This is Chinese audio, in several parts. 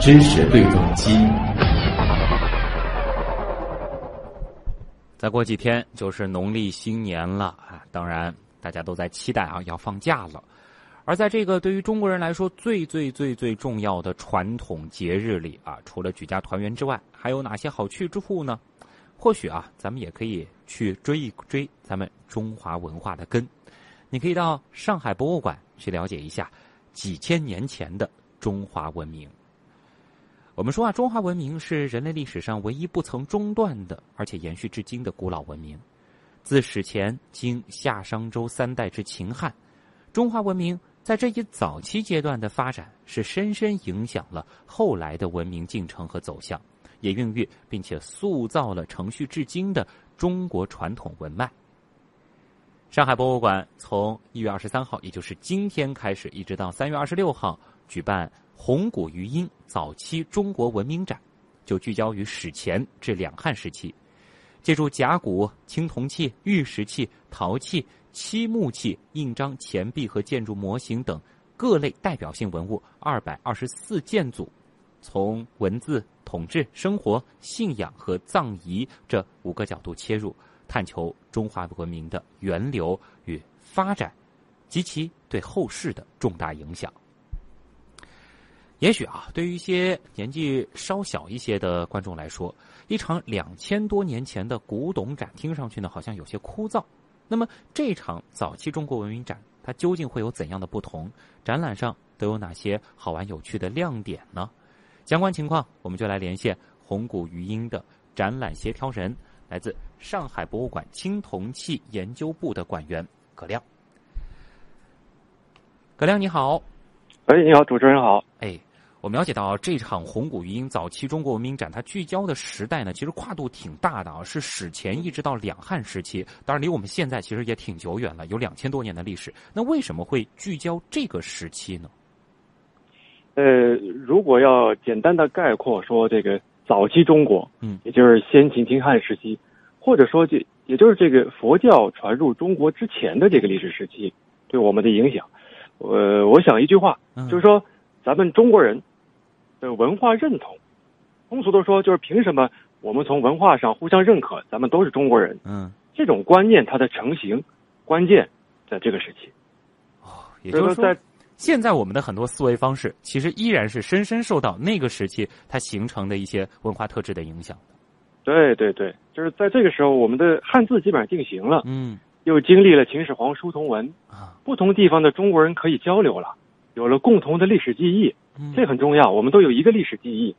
知识对撞机。再过几天就是农历新年了啊！当然，大家都在期待啊，要放假了。而在这个对于中国人来说最最最最重要的传统节日里啊，除了举家团圆之外，还有哪些好去之处呢？或许啊，咱们也可以去追一追咱们中华文化的根。你可以到上海博物馆去了解一下几千年前的中华文明。我们说啊，中华文明是人类历史上唯一不曾中断的，而且延续至今的古老文明。自史前经夏商周三代至秦汉，中华文明在这一早期阶段的发展，是深深影响了后来的文明进程和走向，也孕育并且塑造了承续至今的中国传统文脉。上海博物馆从一月二十三号，也就是今天开始，一直到三月二十六号举办。红古余音早期中国文明展，就聚焦于史前至两汉时期，借助甲骨、青铜器、玉石器、陶器、漆木器、印章、钱币和建筑模型等各类代表性文物二百二十四件组，从文字、统治、生活、信仰和葬仪这五个角度切入，探求中华文明的源流与发展，及其对后世的重大影响。也许啊，对于一些年纪稍小一些的观众来说，一场两千多年前的古董展听上去呢，好像有些枯燥。那么，这场早期中国文明展，它究竟会有怎样的不同？展览上都有哪些好玩有趣的亮点呢？相关情况，我们就来连线红谷余音的展览协调人，来自上海博物馆青铜器研究部的馆员葛亮。葛亮，你好。哎，你好，主持人好。哎。我们了解到，这场红谷余音早期中国文明展，它聚焦的时代呢，其实跨度挺大的啊，是史前一直到两汉时期。当然，离我们现在其实也挺久远了，有两千多年的历史。那为什么会聚焦这个时期呢？呃，如果要简单的概括说，这个早期中国，嗯，也就是先秦、秦汉时期，或者说这也就是这个佛教传入中国之前的这个历史时期，对我们的影响，呃，我想一句话，就是说，咱们中国人。的文化认同，通俗的说，就是凭什么我们从文化上互相认可，咱们都是中国人？嗯，这种观念它的成型关键在这个时期。哦，也就是说，在现在我们的很多思维方式，其实依然是深深受到那个时期它形成的一些文化特质的影响的。对对对，就是在这个时候，我们的汉字基本上定型了。嗯，又经历了秦始皇书同文啊，不同地方的中国人可以交流了，有了共同的历史记忆。这很重要，我们都有一个历史记忆。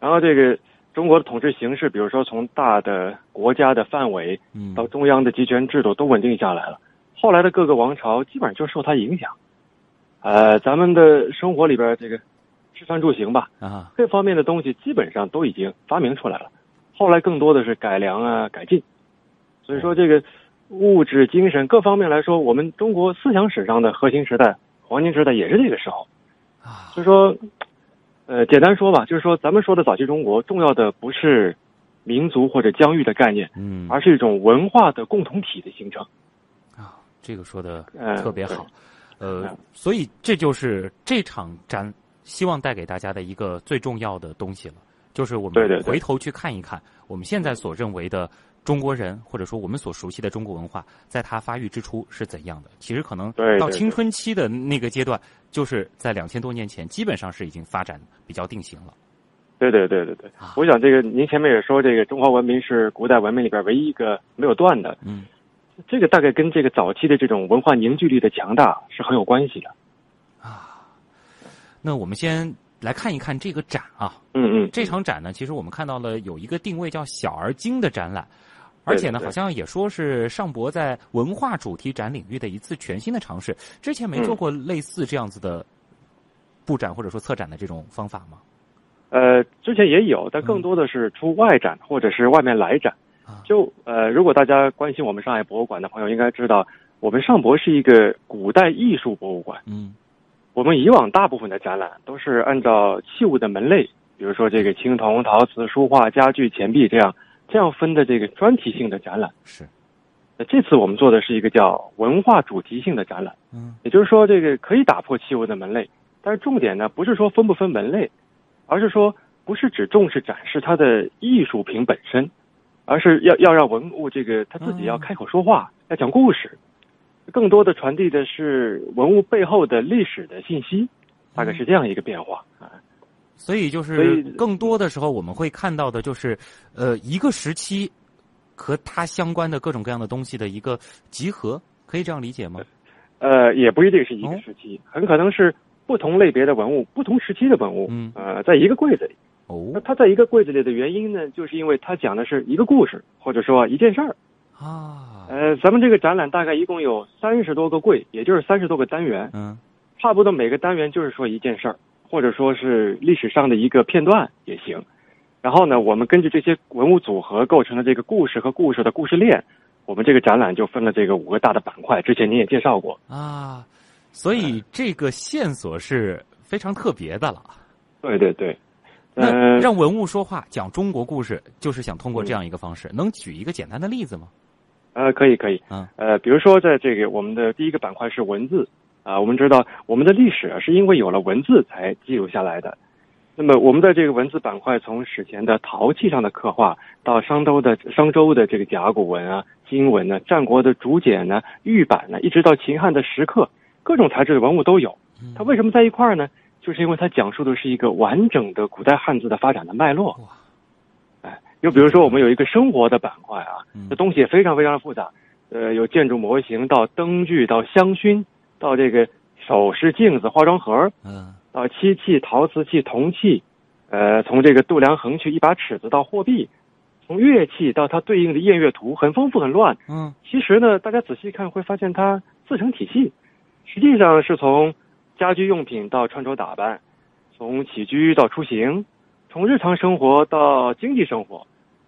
然后这个中国的统治形式，比如说从大的国家的范围，到中央的集权制度都稳定下来了。后来的各个王朝基本上就受它影响。呃，咱们的生活里边这个吃穿住行吧，啊，这方面的东西基本上都已经发明出来了。后来更多的是改良啊、改进。所以说，这个物质、精神各方面来说，我们中国思想史上的核心时代、黄金时代也是这个时候。啊，就是说，呃，简单说吧，就是说，咱们说的早期中国，重要的不是民族或者疆域的概念，嗯，而是一种文化的共同体的形成。啊，这个说的特别好，呃，所以这就是这场展希望带给大家的一个最重要的东西了，就是我们回头去看一看我们现在所认为的。中国人或者说我们所熟悉的中国文化，在它发育之初是怎样的？其实可能到青春期的那个阶段，就是在两千多年前，基本上是已经发展比较定型了。对对对对对，我想这个您前面也说，这个中华文明是古代文明里边唯一一个没有断的。嗯，这个大概跟这个早期的这种文化凝聚力的强大是很有关系的。啊，那我们先。来看一看这个展啊，嗯嗯，这场展呢，其实我们看到了有一个定位叫“小而精”的展览，而且呢，好像也说是尚博在文化主题展领域的一次全新的尝试。之前没做过类似这样子的布展或者说策展的这种方法吗？呃，之前也有，但更多的是出外展或者是外面来展。就呃，如果大家关心我们上海博物馆的朋友，应该知道我们上博是一个古代艺术博物馆。嗯。我们以往大部分的展览都是按照器物的门类，比如说这个青铜、陶瓷、书画、家具、钱币这样这样分的这个专题性的展览。是，那这次我们做的是一个叫文化主题性的展览，嗯，也就是说，这个可以打破器物的门类，但是重点呢不是说分不分门类，而是说不是只重视展示它的艺术品本身，而是要要让文物这个他自己要开口说话，要讲故事，更多的传递的是文物背后的历史的信息，大概是这样一个变化啊。所以就是更多的时候我们会看到的就是呃一个时期。和它相关的各种各样的东西的一个集合，可以这样理解吗？呃，也不一定是一个时期，很可能是不同类别的文物、不同时期的文物，嗯，呃，在一个柜子里。哦，那它在一个柜子里的原因呢，就是因为它讲的是一个故事，或者说一件事儿。啊，呃，咱们这个展览大概一共有三十多个柜，也就是三十多个单元。嗯，差不多每个单元就是说一件事儿，或者说是历史上的一个片段也行。然后呢，我们根据这些文物组合构成的这个故事和故事的故事链，我们这个展览就分了这个五个大的板块。之前您也介绍过啊，所以这个线索是非常特别的了。对对对，那让文物说话，讲中国故事，就是想通过这样一个方式。能举一个简单的例子吗？呃，可以可以。嗯，呃，比如说在这个我们的第一个板块是文字啊，我们知道我们的历史是因为有了文字才记录下来的。那么，我们在这个文字板块，从史前的陶器上的刻画，到商周的商周的这个甲骨文啊、金文呢、战国的竹简呢、玉板呢，一直到秦汉的石刻，各种材质的文物都有。它为什么在一块儿呢？就是因为它讲述的是一个完整的古代汉字的发展的脉络。哎，又比如说，我们有一个生活的板块啊，这东西也非常非常的复杂。呃，有建筑模型，到灯具，到香薰，到这个首饰、镜子、化妆盒。嗯。到漆器、陶瓷器、铜器，呃，从这个度量衡去一把尺子到货币，从乐器到它对应的宴乐图，很丰富很乱。嗯，其实呢，大家仔细看会发现它自成体系，实际上是从家居用品到穿着打扮，从起居到出行，从日常生活到经济生活，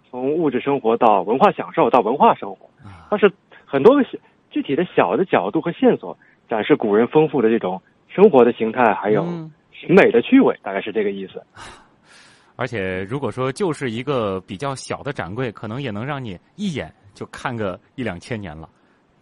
从物质生活到文化享受到文化生活，它是很多个具体的小的角度和线索，展示古人丰富的这种。生活的形态还有审美的趣味，大概是这个意思。而且，如果说就是一个比较小的展柜，可能也能让你一眼就看个一两千年了。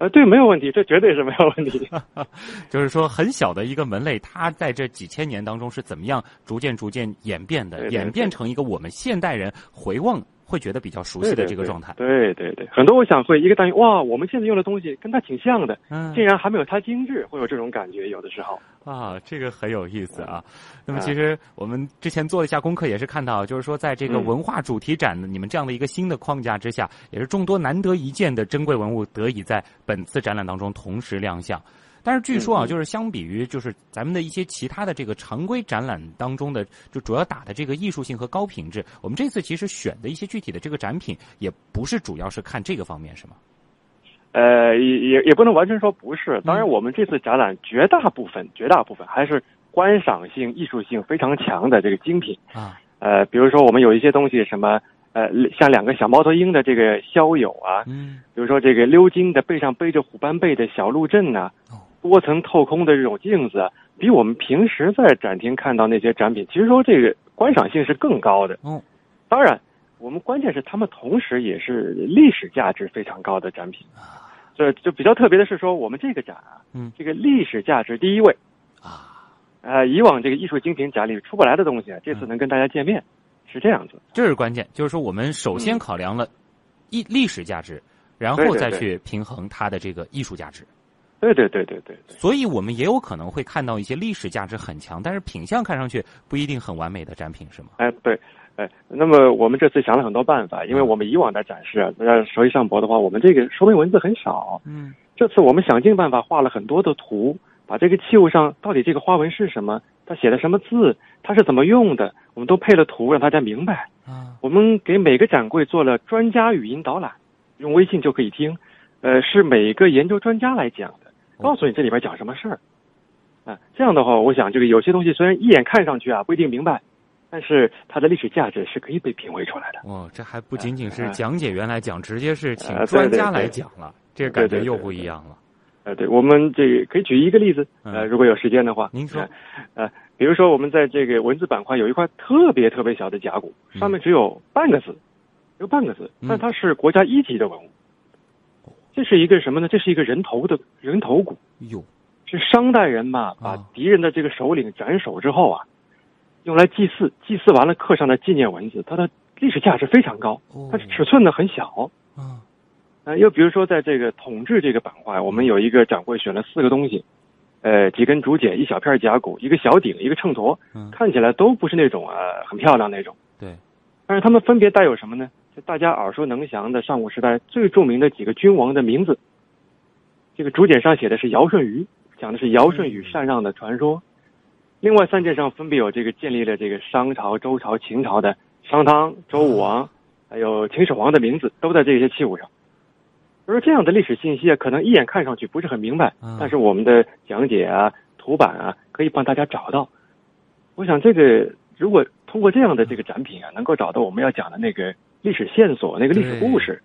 呃，对，没有问题，这绝对是没有问题。就是说，很小的一个门类，它在这几千年当中是怎么样逐渐逐渐演变的，演变成一个我们现代人回望。会觉得比较熟悉的这个状态，对对对，很多我想会一个单元哇，我们现在用的东西跟它挺像的，嗯，竟然还没有它精致，会有这种感觉，有的时候。啊，这个很有意思啊。那么其实我们之前做了一下功课，也是看到，就是说在这个文化主题展的你们这样的一个新的框架之下，也是众多难得一见的珍贵文物得以在本次展览当中同时亮相。但是据说啊，就是相比于就是咱们的一些其他的这个常规展览当中的，就主要打的这个艺术性和高品质，我们这次其实选的一些具体的这个展品，也不是主要是看这个方面，是吗？呃，也也也不能完全说不是。当然，我们这次展览绝大部分、绝大部分还是观赏性、艺术性非常强的这个精品啊。呃，比如说我们有一些东西，什么呃，像两个小猫头鹰的这个肖友啊，嗯，比如说这个鎏金的背上背着虎斑背的小鹿阵呐。多层透空的这种镜子，比我们平时在展厅看到那些展品，其实说这个观赏性是更高的。嗯，当然，我们关键是他们同时也是历史价值非常高的展品。这就比较特别的是说，我们这个展啊，嗯，这个历史价值第一位。啊，呃，以往这个艺术精品展里出不来的东西啊，这次能跟大家见面，是这样子。这是关键，就是说我们首先考量了艺历史价值，然后再去平衡它的这个艺术价值。对对对对对对对对，所以我们也有可能会看到一些历史价值很强，但是品相看上去不一定很完美的展品，是吗？哎，对，哎，那么我们这次想了很多办法，因为我们以往的展示啊，要熟悉上博的话，我们这个说明文字很少。嗯，这次我们想尽办法画了很多的图，把这个器物上到底这个花纹是什么，它写的什么字，它是怎么用的，我们都配了图，让大家明白。啊，我们给每个展柜做了专家语音导览，用微信就可以听，呃，是每个研究专家来讲。告诉你这里边讲什么事儿，啊，这样的话，我想这个有些东西虽然一眼看上去啊不一定明白，但是它的历史价值是可以被品味出来的。哦，这还不仅仅是讲解员来讲，直接是请专家来讲了，这个感觉又不一样了。呃，对，我们这个可以举一个例子，呃，如果有时间的话，您说，呃，比如说我们在这个文字板块有一块特别特别小的甲骨，上面只有半个字，有半个字，但它是国家一级的文物。这是一个什么呢？这是一个人头的人头骨。哟，是商代人嘛，把敌人的这个首领斩首之后啊，用来祭祀，祭祀完了刻上的纪念文字，它的历史价值非常高。它是尺寸呢很小。嗯。呃，又比如说，在这个统治这个板块，我们有一个掌柜选了四个东西，呃，几根竹简，一小片甲骨，一个小鼎，一个秤砣，看起来都不是那种啊很漂亮那种。对。但是他们分别带有什么呢？就大家耳熟能详的上古时代最著名的几个君王的名字。这个竹简上写的是尧舜禹，讲的是尧舜禹禅让的传说。另外三件上分别有这个建立了这个商朝、周朝、秦朝的商汤、周武王，还有秦始皇的名字都在这些器物上。而这样的历史信息啊，可能一眼看上去不是很明白，但是我们的讲解啊、图版啊，可以帮大家找到。我想，这个如果通过这样的这个展品啊，能够找到我们要讲的那个历史线索、那个历史故事，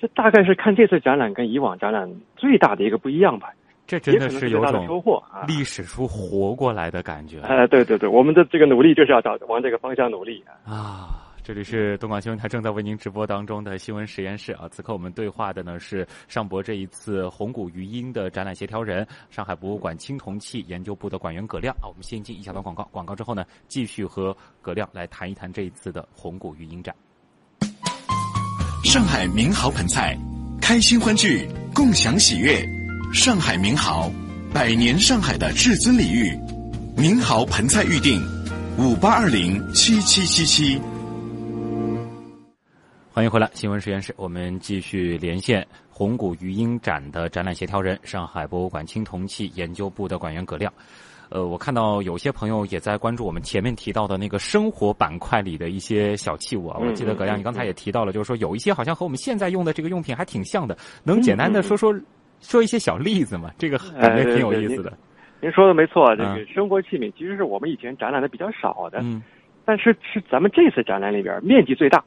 这大概是看这次展览跟以往展览最大的一个不一样吧。这真的是有种收获啊！历史书活过来的感觉。哎，对对对，我们的这个努力就是要找往这个方向努力啊。这里是东莞新闻台正在为您直播当中的新闻实验室啊！此刻我们对话的呢是上博这一次红谷余音的展览协调人，上海博物馆青铜器研究部的馆员葛亮啊！我们先进一小段广告，广告之后呢，继续和葛亮来谈一谈这一次的红谷余音展。上海名豪盆菜，开心欢聚，共享喜悦。上海名豪，百年上海的至尊礼遇，名豪盆菜预定，五八二零七七七七。欢迎回来，新闻实验室，我们继续连线红谷余音展的展览协调人，上海博物馆青铜器研究部的馆员葛亮。呃，我看到有些朋友也在关注我们前面提到的那个生活板块里的一些小器物啊。我记得葛亮，你刚才也提到了，就是说有一些好像和我们现在用的这个用品还挺像的，能简单的说说说一些小例子吗？这个感觉挺有意思的。您说的没错，这个生活器皿其实是我们以前展览的比较少的，嗯，但是是咱们这次展览里边面积最大。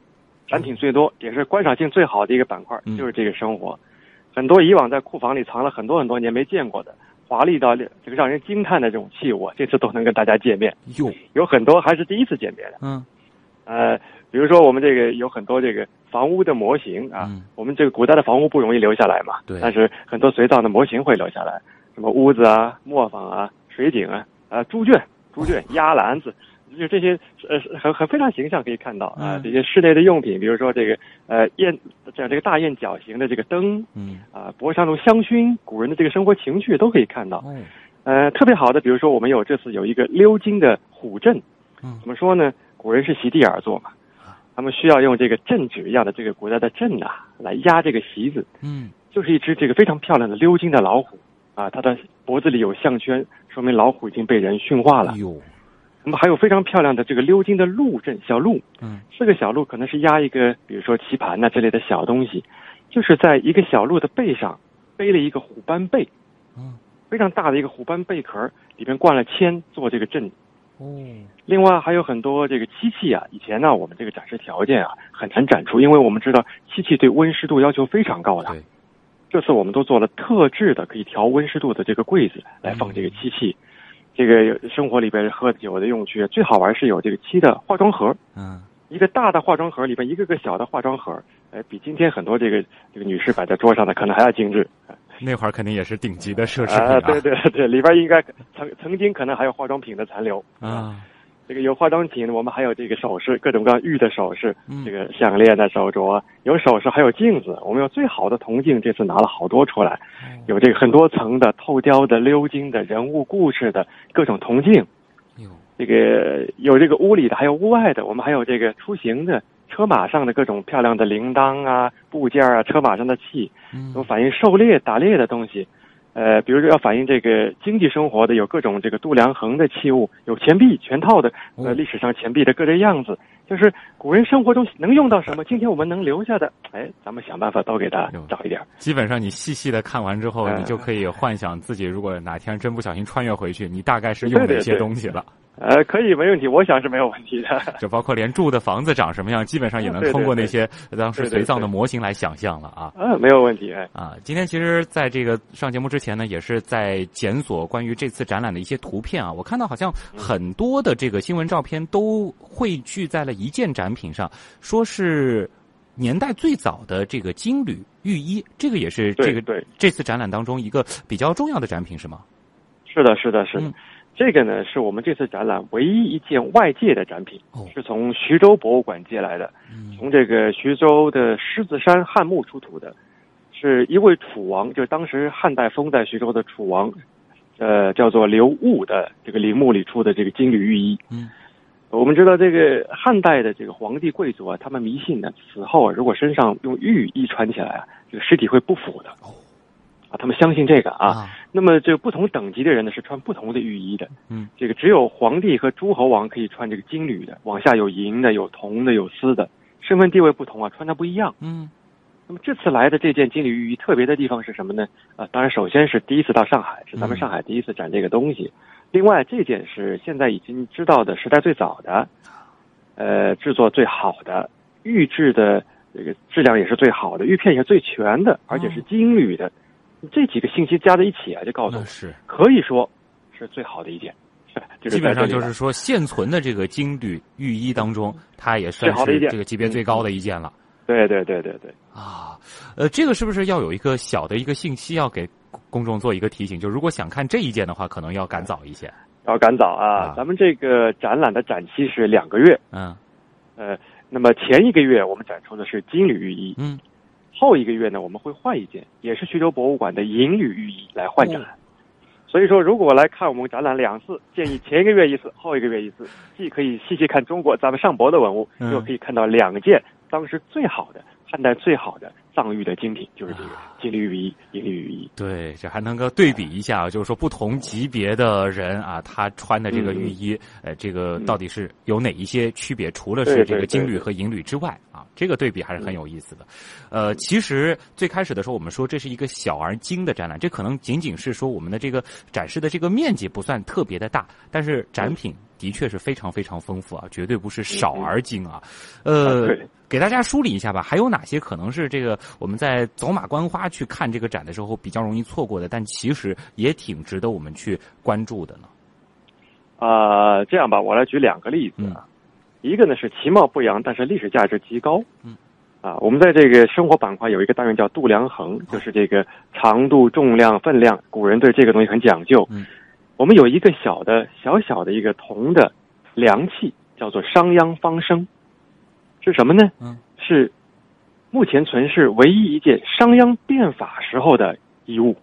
展品最多，也是观赏性最好的一个板块，就是这个生活。很多以往在库房里藏了很多很多年没见过的华丽到这个让人惊叹的这种器物，这次都能跟大家见面。有，有很多还是第一次见面的。嗯，呃，比如说我们这个有很多这个房屋的模型啊，我们这个古代的房屋不容易留下来嘛，对。但是很多随葬的模型会留下来，什么屋子啊、磨坊啊、水井啊、啊猪圈、猪圈、鸭篮子。就这些呃很很非常形象可以看到啊这些室内的用品，比如说这个呃燕这样这个大雁角形的这个灯，嗯啊博上的香薰，古人的这个生活情趣都可以看到。呃特别好的，比如说我们有这次有一个鎏金的虎阵，怎么说呢？古人是席地而坐嘛，他们需要用这个镇纸一样的这个古代的阵啊来压这个席子，嗯，就是一只这个非常漂亮的鎏金的老虎啊，它的脖子里有项圈，说明老虎已经被人驯化了。哟。那么还有非常漂亮的这个鎏金的鹿阵小鹿，嗯，这个小鹿可能是压一个，比如说棋盘呐之类的小东西，就是在一个小鹿的背上背了一个虎斑贝，嗯，非常大的一个虎斑贝壳，里边灌了铅做这个阵。哦，另外还有很多这个漆器啊，以前呢我们这个展示条件啊很难展出，因为我们知道漆器对温湿度要求非常高的。对，这次我们都做了特制的可以调温湿度的这个柜子来放这个漆器。这个生活里边喝酒的用具最好玩是有这个漆的化妆盒，嗯，一个大的化妆盒里边一个个小的化妆盒，呃，比今天很多这个这个女士摆在桌上的可能还要精致。那会儿肯定也是顶级的奢侈品啊！对对对，里边应该曾曾经可能还有化妆品的残留啊。这个有化妆品，我们还有这个首饰，各种各样玉的首饰，这个项链的手镯，有首饰，还有镜子。我们有最好的铜镜，这次拿了好多出来，有这个很多层的透雕的、鎏金的人物故事的各种铜镜。这个有这个屋里的，还有屋外的。我们还有这个出行的车马上的各种漂亮的铃铛啊、部件啊，车马上的器，有反映狩猎打猎的东西。呃，比如说要反映这个经济生活的，有各种这个度量衡的器物，有钱币全套的，呃，历史上钱币的各类样子，就是古人生活中能用到什么，今天我们能留下的，哎，咱们想办法都给他找一点。基本上你细细的看完之后，你就可以幻想自己如果哪天真不小心穿越回去，你大概是用哪些东西了。呃，可以，没问题，我想是没有问题的。就包括连住的房子长什么样，基本上也能通过那些当时随葬的模型来想象了啊。嗯，没有问题。啊，今天其实在这个上节目之前呢，也是在检索关于这次展览的一些图片啊。我看到好像很多的这个新闻照片都汇聚在了一件展品上，说是年代最早的这个金缕玉衣，这个也是这个对这次展览当中一个比较重要的展品，是吗？是的，是的，是的。这个呢，是我们这次展览唯一一件外界的展品，是从徐州博物馆借来的，从这个徐州的狮子山汉墓出土的，是一位楚王，就是当时汉代封在徐州的楚王，呃，叫做刘戊的这个陵墓里出的这个金缕玉衣。嗯，我们知道这个汉代的这个皇帝贵族啊，他们迷信呢，死后啊，如果身上用玉衣穿起来啊，这个尸体会不腐的。哦。啊，他们相信这个啊。那么，这个不同等级的人呢，是穿不同的浴衣的。嗯，这个只有皇帝和诸侯王可以穿这个金缕的，往下有银的、有铜的、有丝的，身份地位不同啊，穿的不一样。嗯。那么这次来的这件金缕玉衣特别的地方是什么呢？啊，当然首先是第一次到上海，是咱们上海第一次展这个东西。另外，这件是现在已经知道的时代最早的，呃，制作最好的，玉质的这个质量也是最好的，玉片也是最全的，而且是金缕的。这几个信息加在一起啊，就告诉我是可以说是最好的一件。基本上就是说，现存的这个金缕玉衣当中，它也算是这个级别最高的一件了。对对对对对。啊，呃，这个是不是要有一个小的一个信息要给公众做一个提醒？就如果想看这一件的话，可能要赶早一些。要赶早啊！咱们这个展览的展期是两个月。嗯。呃，那么前一个月我们展出的是金缕玉衣。嗯。后一个月呢，我们会换一件，也是徐州博物馆的银缕玉衣来换展。所以说，如果来看我们展览两次，建议前一个月一次，后一个月一次，既可以细细看中国咱们上博的文物，又可以看到两件当时最好的。汉代最好的藏玉的精品就是这个金缕玉衣、银缕玉衣。对，这还能够对比一下，就是说不同级别的人啊，他穿的这个玉衣，呃，这个到底是有哪一些区别？除了是这个金缕和银缕之外啊，这个对比还是很有意思的。呃，其实最开始的时候，我们说这是一个小而精的展览，这可能仅仅是说我们的这个展示的这个面积不算特别的大，但是展品。的确是非常非常丰富啊，绝对不是少而精啊。呃，给大家梳理一下吧，还有哪些可能是这个我们在走马观花去看这个展的时候比较容易错过的，但其实也挺值得我们去关注的呢？啊，这样吧，我来举两个例子啊。一个呢是其貌不扬，但是历史价值极高。嗯。啊，我们在这个生活板块有一个单元叫度量衡，就是这个长度、重量、分量，古人对这个东西很讲究。嗯。我们有一个小的小小的一个铜的量器，叫做商鞅方升，是什么呢？嗯，是目前存世唯一一件商鞅变法时候的遗物，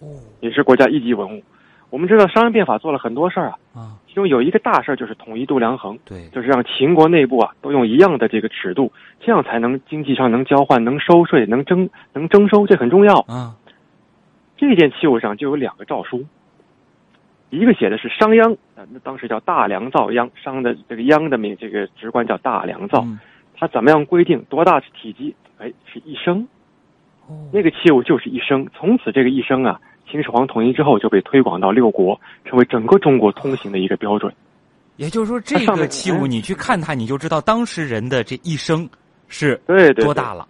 哦，也是国家一级文物。我们知道商鞅变法做了很多事儿啊，啊，其中有一个大事儿就是统一度量衡，对，就是让秦国内部啊都用一样的这个尺度，这样才能经济上能交换、能收税、能征、能征收，这很重要。啊，这件器物上就有两个诏书。一个写的是商鞅，啊，那当时叫大梁造鞅，商的这个鞅的名，这个职官叫大梁造，他怎么样规定多大体积？哎，是一升，那个器物就是一升。从此这个一升啊，秦始皇统一之后就被推广到六国，成为整个中国通行的一个标准。也就是说，这个器物你去看它，你就知道当时人的这一升是对多大了。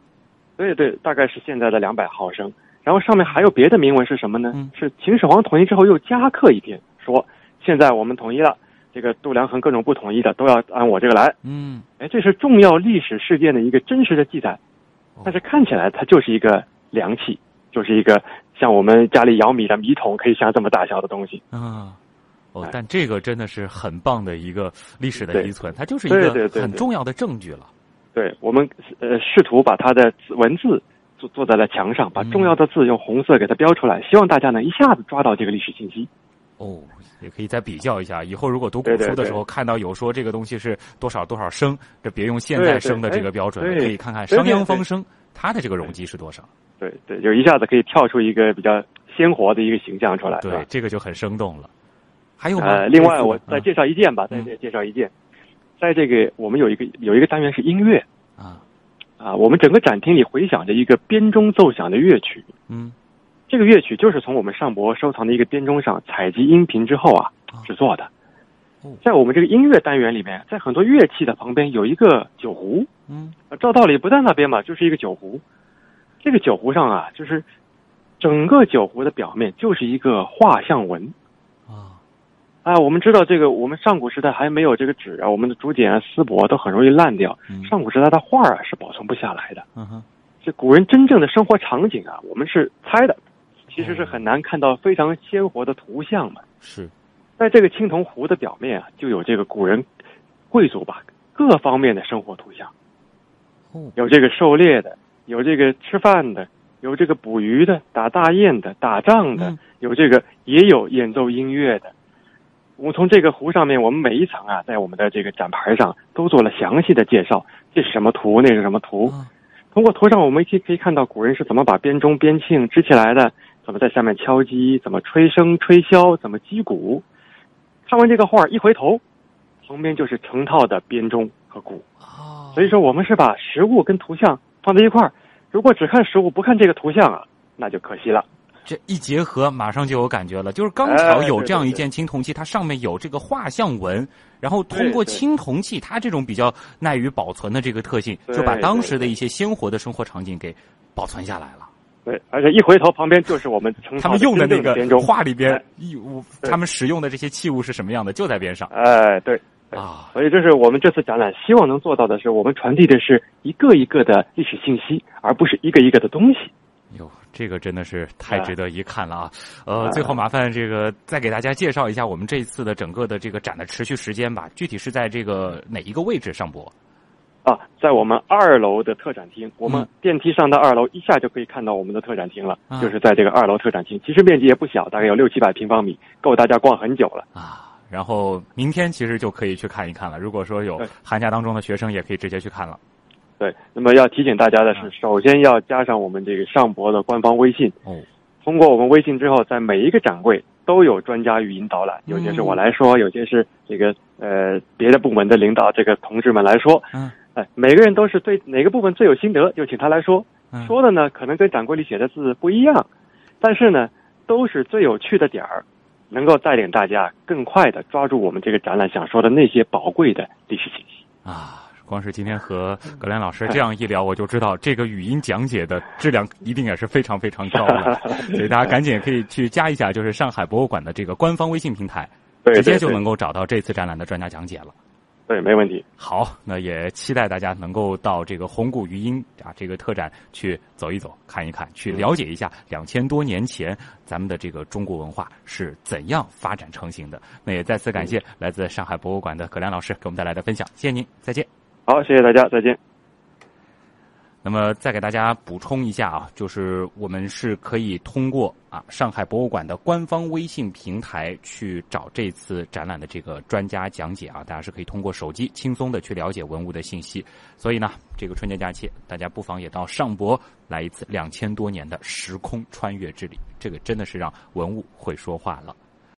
对对，大概是现在的两百毫升。然后上面还有别的铭文是什么呢？嗯，是秦始皇统一之后又加刻一篇。说现在我们统一了，这个度量衡各种不统一的都要按我这个来。嗯，哎，这是重要历史事件的一个真实的记载，但是看起来它就是一个量器，就是一个像我们家里舀米的米桶，可以像这么大小的东西。啊，哦，但这个真的是很棒的一个历史的遗存，它就是一个很重要的证据了。对我们呃试图把它的文字做做在了墙上，把重要的字用红色给它标出来，希望大家能一下子抓到这个历史信息。哦，也可以再比较一下。以后如果读古书的时候看到有说这个东西是多少多少升，这别用现在升的这个标准，可以看看商鞅方升它的这个容积是多少。对对，就一下子可以跳出一个比较鲜活的一个形象出来。对，这个就很生动了。还有呃，另外我再介绍一件吧，再介绍一件，在这个我们有一个有一个单元是音乐啊啊，我们整个展厅里回响着一个编钟奏响的乐曲。嗯。这个乐曲就是从我们上博收藏的一个编钟上采集音频之后啊制作的。在我们这个音乐单元里面，在很多乐器的旁边有一个酒壶。嗯，照道理不在那边嘛，就是一个酒壶。这个酒壶上啊，就是整个酒壶的表面就是一个画像纹。啊，啊，我们知道这个，我们上古时代还没有这个纸啊，我们的竹简啊、丝帛都很容易烂掉。上古时代的画啊是保存不下来的。嗯哼，这古人真正的生活场景啊，我们是猜的，其实是很难看到非常鲜活的图像嘛。是，在这个青铜壶的表面啊，就有这个古人贵族吧各方面的生活图像。哦，有这个狩猎的，有这个吃饭的，有这个捕鱼的，打大雁的，打仗的，有这个也有演奏音乐的。我们从这个壶上面，我们每一层啊，在我们的这个展牌上都做了详细的介绍。这是什么图？那是什么图？通过图上，我们可以可以看到古人是怎么把编钟、编磬支起来的，怎么在下面敲击，怎么吹笙、吹箫，怎么击鼓。看完这个画，一回头，旁边就是成套的编钟和鼓。所以说，我们是把实物跟图像放在一块儿。如果只看实物不看这个图像啊，那就可惜了。这一结合，马上就有感觉了。就是刚巧有这样一件青铜器，它上面有这个画像纹，然后通过青铜器它这种比较耐于保存的这个特性，就把当时的一些鲜活的生活场景给保存下来了。对，而且一回头，旁边就是我们他们用的那个画里边，义物他们使用的这些器物是什么样的，就在边上。哎，对啊，所以这是我们这次展览希望能做到的是，我们传递的是一个一个的历史信息，而不是一个一个的东西。哟，这个真的是太值得一看了啊！呃，最后麻烦这个再给大家介绍一下我们这一次的整个的这个展的持续时间吧。具体是在这个哪一个位置上播？啊，在我们二楼的特展厅。我们电梯上到二楼，一下就可以看到我们的特展厅了。就是在这个二楼特展厅，其实面积也不小，大概有六七百平方米，够大家逛很久了啊。然后明天其实就可以去看一看了。如果说有寒假当中的学生，也可以直接去看了。对，那么要提醒大家的是，首先要加上我们这个上博的官方微信。哦，通过我们微信之后，在每一个展柜都有专家语音导览，有些是我来说，有些是这个呃别的部门的领导这个同志们来说。嗯，哎，每个人都是对哪个部分最有心得，就请他来说。说的呢，可能跟展柜里写的字不一样，但是呢，都是最有趣的点儿，能够带领大家更快的抓住我们这个展览想说的那些宝贵的历史信息啊。光是今天和葛亮老师这样一聊，我就知道这个语音讲解的质量一定也是非常非常高的，所以大家赶紧可以去加一下，就是上海博物馆的这个官方微信平台，直接就能够找到这次展览的专家讲解了。对，没问题。好，那也期待大家能够到这个红谷余音啊这个特展去走一走、看一看，去了解一下两千多年前咱们的这个中国文化是怎样发展成型的。那也再次感谢来自上海博物馆的葛亮老师给我们带来的分享，谢谢您，再见。好，谢谢大家，再见。那么再给大家补充一下啊，就是我们是可以通过啊上海博物馆的官方微信平台去找这次展览的这个专家讲解啊，大家是可以通过手机轻松的去了解文物的信息。所以呢，这个春节假期，大家不妨也到上博来一次两千多年的时空穿越之旅，这个真的是让文物会说话了。